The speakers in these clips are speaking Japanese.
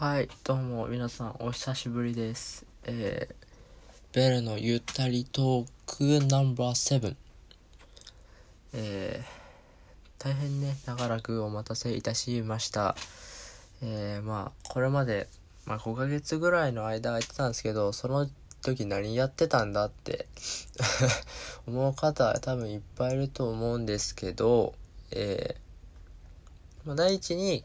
はい、どうも皆さんお久しぶりです。えー、ベルのゆったりトークナンバー7。えー、大変ね、長らくお待たせいたしました。えー、まあ、これまで、まあ5ヶ月ぐらいの間空いてたんですけど、その時何やってたんだって 思う方多分いっぱいいると思うんですけど、えー、まあ、第一に、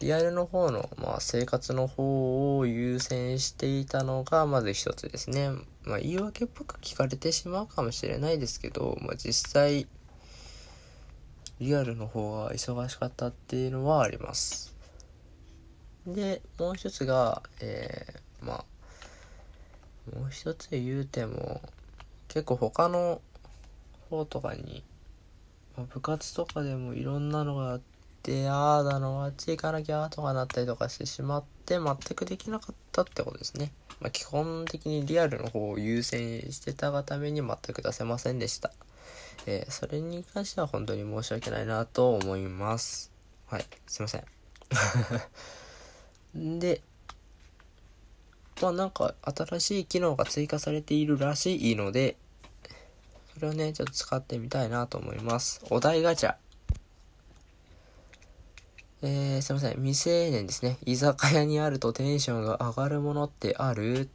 リアルの方の、まあ、生活の方を優先していたのが、まず一つですね。まあ、言い訳っぽく聞かれてしまうかもしれないですけど、まあ、実際、リアルの方が忙しかったっていうのはあります。で、もう一つが、えー、まあ、もう一つ言うても、結構他の方とかに、まあ、部活とかでもいろんなのがあって、で、ああだの、あっち行かなきゃとかなったりとかしてしまって、全くできなかったってことですね。まあ、基本的にリアルの方を優先してたがために全く出せませんでした。えー、それに関しては本当に申し訳ないなと思います。はい、すいません。で、まあなんか新しい機能が追加されているらしいので、それをね、ちょっと使ってみたいなと思います。お題ガチャ。えー、すいません。未成年ですね。居酒屋にあるとテンションが上がるものってある？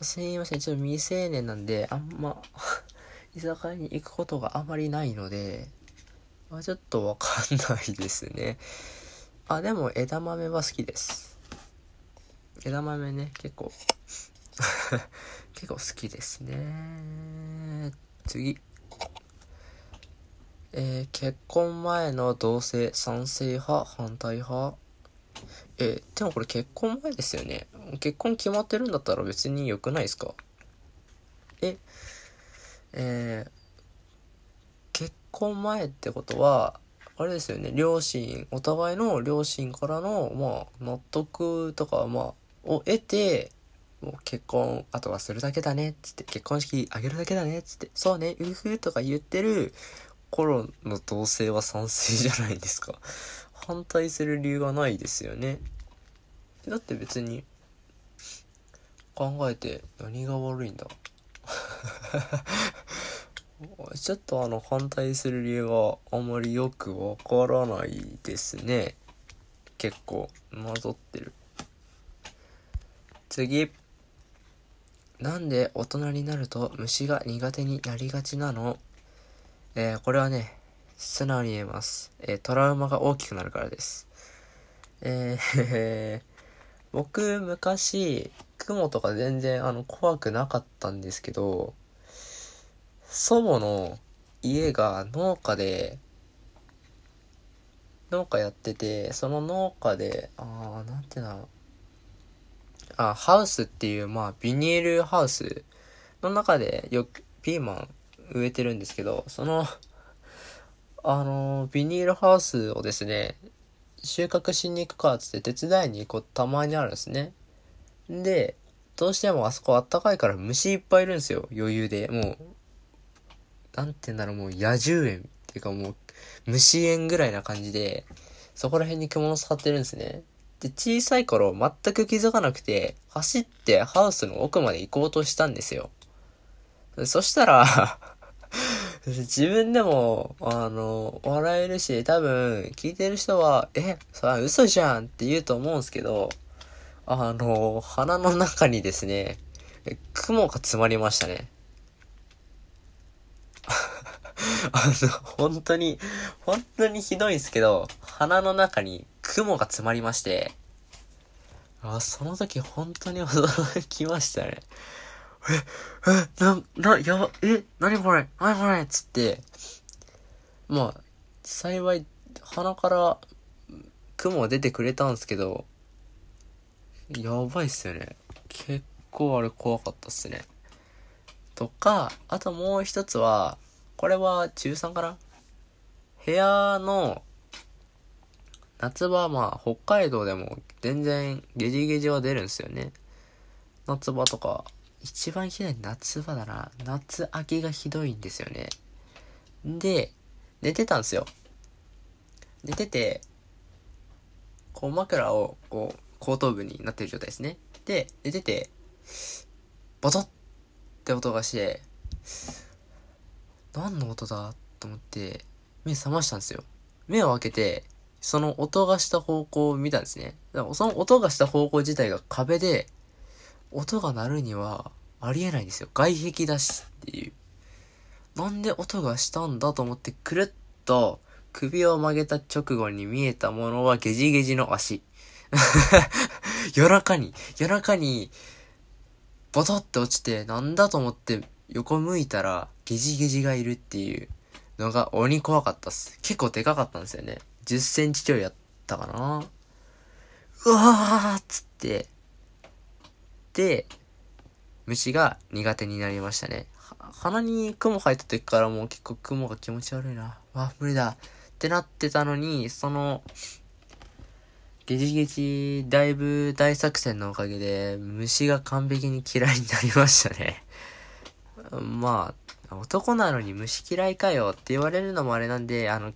すいません。ちょっと未成年なんで、あんま 居酒屋に行くことがあまりないので、まあ、ちょっとわかんないですね。あ、でも枝豆は好きです。枝豆ね、結構 結構好きですね。次。えー、結婚前の同性賛成派反対派？えー、でもこれ結婚前ですよね。結婚決まってるんだったら別に良くないですか？ええー、結婚前ってことはあれですよね。両親お互いの両親からのまあ納得とかまあを得てもう結婚あとはするだけだねつって結婚式あげるだけだねつってそうねうふとか言ってる頃の同性は賛成じゃないですか。反対する理由はないですよね。だって別に、考えて何が悪いんだ ちょっとあの反対する理由があまりよくわからないですね。結構、混ざってる。次。なんで大人になると虫が苦手になりがちなの？えー、これはね、素直に言えます。えー、トラウマが大きくなるからです。えー、僕、昔、雲とか全然、あの、怖くなかったんですけど、祖母の家が農家で、農家やってて、その農家で、あー、なんていうんだろう。あ、ハウスっていう、まあ、ビニールハウスの中でよく、ピーマン植えてるんですけど、その、あの、ビニールハウスをですね、収穫しに行くかっつって手伝いに行ことたまにあるんですね。で、どうしてもあそこあったかいから虫いっぱいいるんですよ、余裕で。もう、なんて言うんだろう、もう野獣園っていうかもう、虫園ぐらいな感じで、そこら辺に獣使ってるんですね。で、小さい頃全く気づかなくて、走ってハウスの奥まで行こうとしたんですよ。そしたら自分でも、あの、笑えるし、多分、聞いてる人は、え、それ嘘じゃんって言うと思うんですけど、あの、鼻の中にですね、雲が詰まりましたね。あの、本当に、本当にひどいんですけど、鼻の中に雲が詰まりまして、あ、その時本当に驚きましたね。え、え、な、な、やば、え、なにこれなにこれつって、まあ、幸い、鼻から雲出てくれたんですけど、やばいっすよね。結構あれ怖かったっすね。とか、あともう一つは、これは中3かな？部屋の、夏場はまあ、北海道でも全然ゲジゲジは出るんですよね。夏場とか、一番ひどい夏場だな。夏秋がひどいんですよね。で、寝てたんですよ。寝てて、こう枕を、こう、後頭部になってる状態ですね。で、寝てて、ボトッって音がして、何の音だと思って、目覚ましたんですよ。目を開けて、その音がした方向を見たんですね。だからその音がした方向自体が壁で、音が鳴るにはありえないんですよ。外壁だしっていう。なんで音がしたんだと思ってくるっと首を曲げた直後に見えたものはゲジゲジの足。夜中に、夜中に、ボトって落ちて、なんだと思って横向いたら、ゲジゲジがいるっていうのが鬼怖かったっす。結構でかかったんですよね。10センチちょいやったかな。うわーっつって、で、虫が苦手になりましたね。鼻に雲入った時からもう結構雲が気持ち悪いな。わ、無理だ。ってなってたのに、その、ゲジゲジだいぶ大作戦のおかげで虫が完璧に嫌いになりましたね。まあ、男なのに虫嫌いかよって言われるのもあれなんで、あの、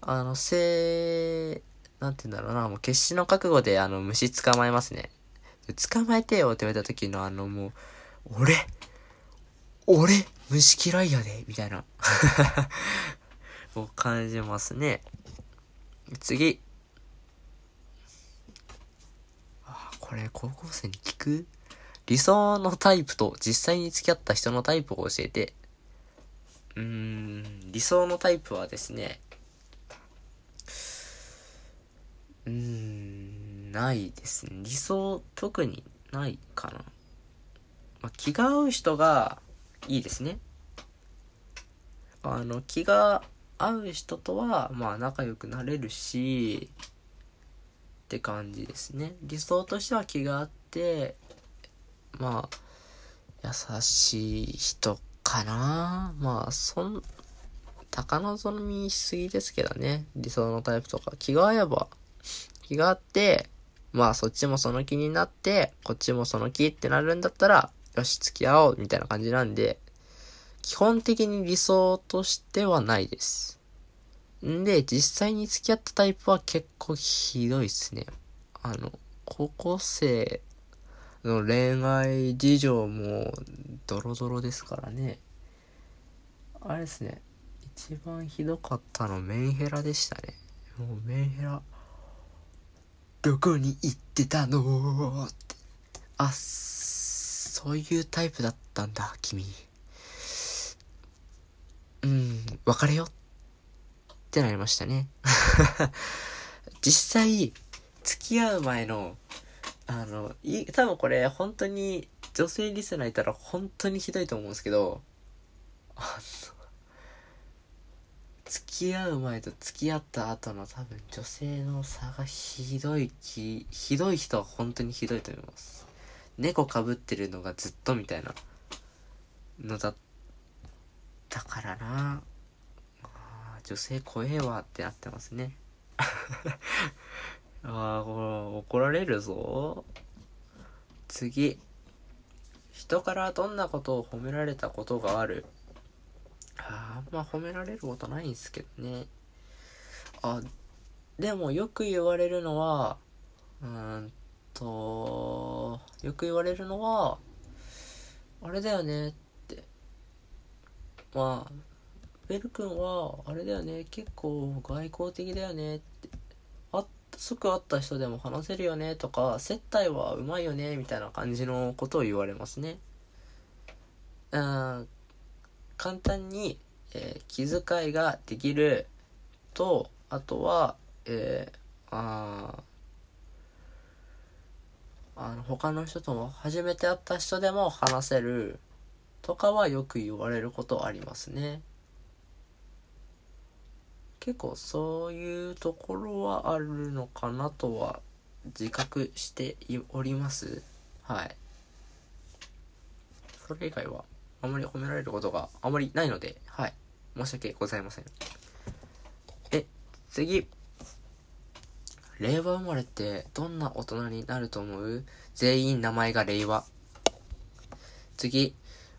あの、せなんて言うんだろうな、もう決死の覚悟であの虫捕まえますね。捕まえてよって言われた時のあのもう、俺、俺、虫嫌いやで、みたいな。を感じますね。次。あ、これ高校生に聞く？理想のタイプと実際に付き合った人のタイプを教えて。うーん、理想のタイプはですね、うーん、ないですね。理想、特にないかな。まあ、気が合う人がいいですね。あの、気が合う人とは、まあ仲良くなれるし、って感じですね。理想としては気があって、まあ、優しい人かなまあ、そん、高望みしすぎですけどね。理想のタイプとか。気が合えば、気があって、まあそっちもその気になって、こっちもその気ってなるんだったら、よし、付き合おう、みたいな感じなんで、基本的に理想としてはないです。んで、実際に付き合ったタイプは結構ひどいっすね。あの、高校生の恋愛事情もドロドロですからね。あれですね。一番ひどかったのメンヘラでしたね。もうメンヘラ。どこに行ってたの？って。あ、そういうタイプだったんだ、君。うん、別れよってなりましたね。実際、付き合う前の、あの、い、多分これ本当に女性リスナーいたら本当にひどいと思うんですけど、あの、付き合う前と付き合った後の多分女性の差がひどいき、ひどい人は本当にひどいと思います。猫かぶってるのがずっとみたいな。のだったからな。女性怖えわってなってますね。ああこれ怒られるぞ。次。人からどんなことを褒められたことがある？ああんま褒められることないんですけどねあでもよく言われるのはうんと、よく言われるのは、あれだよねって。まあ、ベル君は、あれだよね、結構外交的だよねって。あ、即会った人でも話せるよねとか、接待はうまいよねみたいな感じのことを言われますね。うん、簡単に、えー、気遣いができると、あとは、えー、ああの他の人とも初めて会った人でも話せるとかはよく言われることありますね。結構そういうところはあるのかなとは自覚しております。はい。それ以外は？あまり褒められることがあまりないのではい申し訳ございませんえ次令和生まれってどんな大人になると思う？全員名前が令和。次。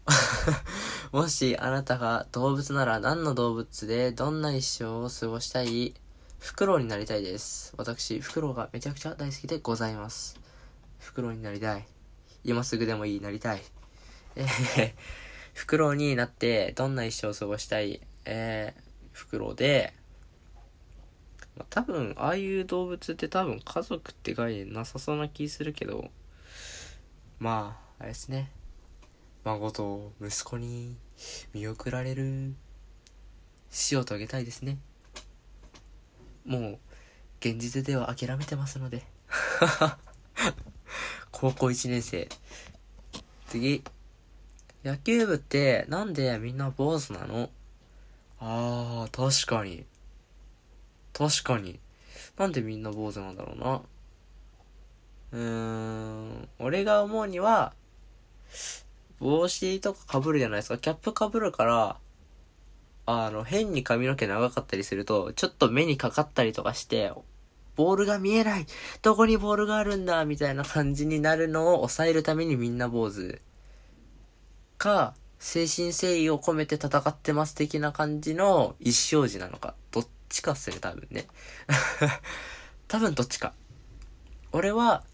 もしあなたが動物なら何の動物でどんな一生を過ごしたい？フクロウになりたいです。私、フクロウがめちゃくちゃ大好きでございます。フクロウになりたい。今すぐでもいい、なりたい。えー、フクロウになって、どんな一生を過ごしたい、えー、フクロウで、まあ、多分、ああいう動物って多分家族って概念なさそうな気するけど、まあ、あれですね。孫と息子に見送られる死を遂げたいですね。もう、現実では諦めてますので。高校1年生。次。野球部ってなんでみんな坊主なの？あー、確かに。確かに。なんでみんな坊主なんだろうな？うーん、俺が思うには、帽子とか被るじゃないですか。キャップ被るから、あの、変に髪の毛長かったりすると、ちょっと目にかかったりとかして、ボールが見えないどこにボールがあるんだ？みたいな感じになるのを抑えるためにみんな坊主。か、精神誠意を込めて戦ってます的な感じの一生児なのか。どっちかすね、多分ね。多分どっちか。俺は、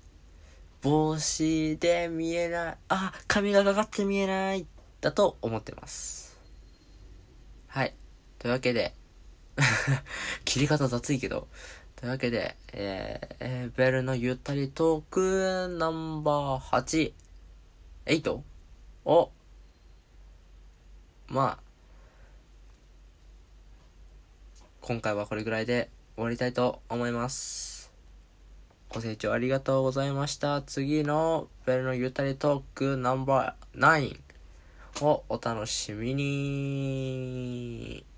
帽子で見えない、あ、髪がかかって見えない、だと思ってます。はい。というわけで、切り方雑いけど、というわけで、えーベルのゆったりトークナンバー8、8? を、まあ、今回はこれぐらいで終わりたいと思います。ご清聴ありがとうございました。次のベルのゆたりトークナンバー9をお楽しみに。